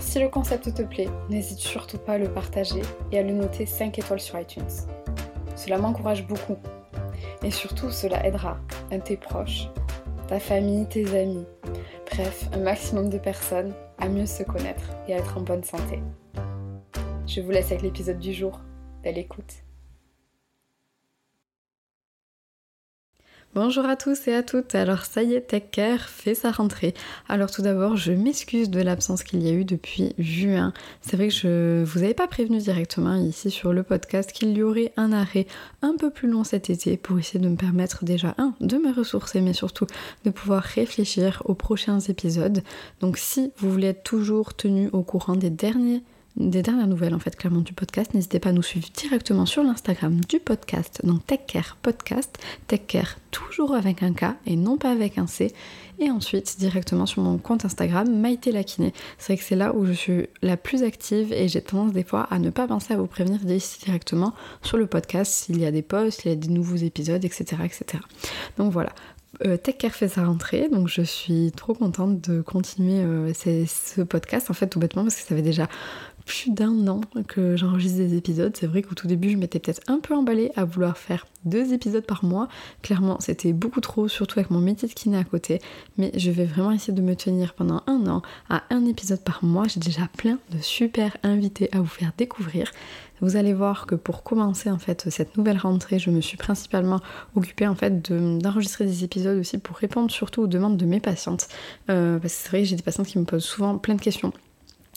Si le concept te plaît, n'hésite surtout pas à le partager et à le noter 5 étoiles sur iTunes. Cela m'encourage beaucoup. Et surtout, cela aidera un tes proches, ta famille, tes amis, bref, un maximum de personnes à mieux se connaître et à être en bonne santé. Je vous laisse avec l'épisode du jour. Belle écoute. Bonjour à tous et à toutes, alors ça y est, TechCare fait sa rentrée. Alors tout d'abord, je m'excuse de l'absence qu'il y a eu depuis juin. C'est vrai que je vous avais pas prévenu directement ici sur le podcast qu'il y aurait un arrêt un peu plus long cet été pour essayer de me permettre déjà, un, de me ressourcer, mais surtout de pouvoir réfléchir aux prochains épisodes. Donc si vous voulez être toujours tenu au courant des derniers des dernières nouvelles en fait clairement du podcast, n'hésitez pas à nous suivre directement sur l'Instagram du podcast, donc TechCare Podcast, TechCare toujours avec un K et non pas avec un C, et ensuite directement sur mon compte Instagram Maïté Lakiné. C'est vrai que c'est là où je suis la plus active et j'ai tendance des fois à ne pas penser à vous prévenir d'ici directement sur le podcast s'il y a des posts, s'il y a des nouveaux épisodes, etc. etc. Donc voilà, euh, TechCare fait sa rentrée, donc je suis trop contente de continuer euh, ce podcast en fait tout bêtement parce que ça fait déjà plus d'un an que j'enregistre des épisodes. C'est vrai qu'au tout début, je m'étais peut-être un peu emballée à vouloir faire deux épisodes par mois. Clairement, c'était beaucoup trop, surtout avec mon métier de kiné à côté. Mais je vais vraiment essayer de me tenir pendant un an à un épisode par mois. J'ai déjà plein de super invités à vous faire découvrir. Vous allez voir que pour commencer en fait cette nouvelle rentrée, je me suis principalement occupée en fait d'enregistrer des épisodes aussi pour répondre surtout aux demandes de mes patientes. Euh, parce que c'est vrai j'ai des patientes qui me posent souvent plein de questions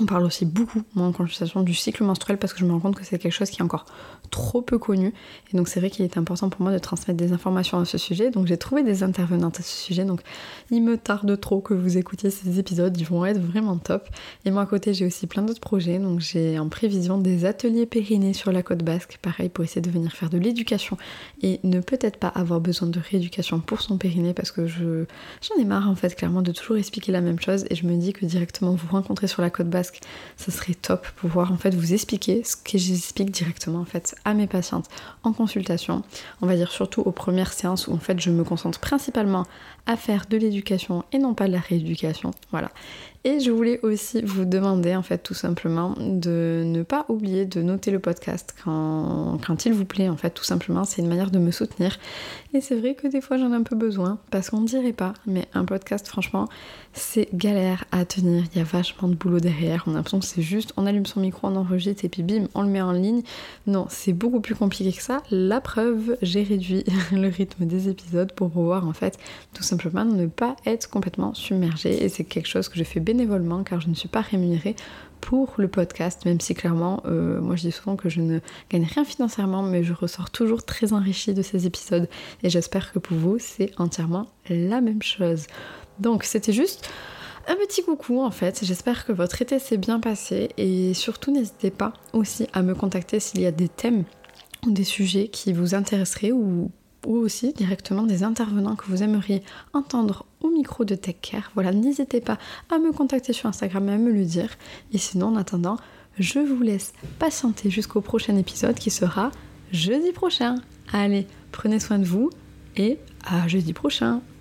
on parle aussi beaucoup, moi, en consultation, du cycle menstruel parce que je me rends compte que c'est quelque chose qui est encore trop peu connu. Et donc, c'est vrai qu'il est important pour moi de transmettre des informations à ce sujet. Donc, j'ai trouvé des intervenantes à ce sujet. Donc, il me tarde trop que vous écoutiez ces épisodes. Ils vont être vraiment top. Et moi, à côté, j'ai aussi plein d'autres projets. Donc, j'ai en prévision des ateliers périnés sur la côte basque. Pareil, pour essayer de venir faire de l'éducation et ne peut-être pas avoir besoin de rééducation pour son périnée parce que je j'en ai marre, en fait, clairement, de toujours expliquer la même chose. Et je me dis que directement vous rencontrer sur la côte basque, ça serait top pouvoir en fait vous expliquer ce que j'explique directement en fait à mes patientes en consultation. On va dire surtout aux premières séances où en fait je me concentre principalement à faire de l'éducation et non pas de la rééducation. Voilà. Et je voulais aussi vous demander en fait tout simplement de ne pas oublier de noter le podcast quand, quand il vous plaît en fait tout simplement. C'est une manière de me soutenir. Et c'est vrai que des fois j'en ai un peu besoin parce qu'on ne dirait pas, mais un podcast franchement c'est galère à tenir. Il y a vachement de boulot derrière. On a l'impression que c'est juste on allume son micro, on enregistre et puis bim on le met en ligne. Non, c'est beaucoup plus compliqué que ça. La preuve, j'ai réduit le rythme des épisodes pour pouvoir en fait tout simplement ne pas être complètement submergé. Et c'est quelque chose que je fais car je ne suis pas rémunérée pour le podcast, même si clairement, euh, moi je dis souvent que je ne gagne rien financièrement, mais je ressors toujours très enrichie de ces épisodes. Et j'espère que pour vous c'est entièrement la même chose. Donc c'était juste un petit coucou en fait, j'espère que votre été s'est bien passé. Et surtout n'hésitez pas aussi à me contacter s'il y a des thèmes ou des sujets qui vous intéresseraient ou ou aussi directement des intervenants que vous aimeriez entendre au micro de TechCare. Voilà, n'hésitez pas à me contacter sur Instagram et à me le dire. Et sinon, en attendant, je vous laisse patienter jusqu'au prochain épisode qui sera jeudi prochain. Allez, prenez soin de vous et à jeudi prochain.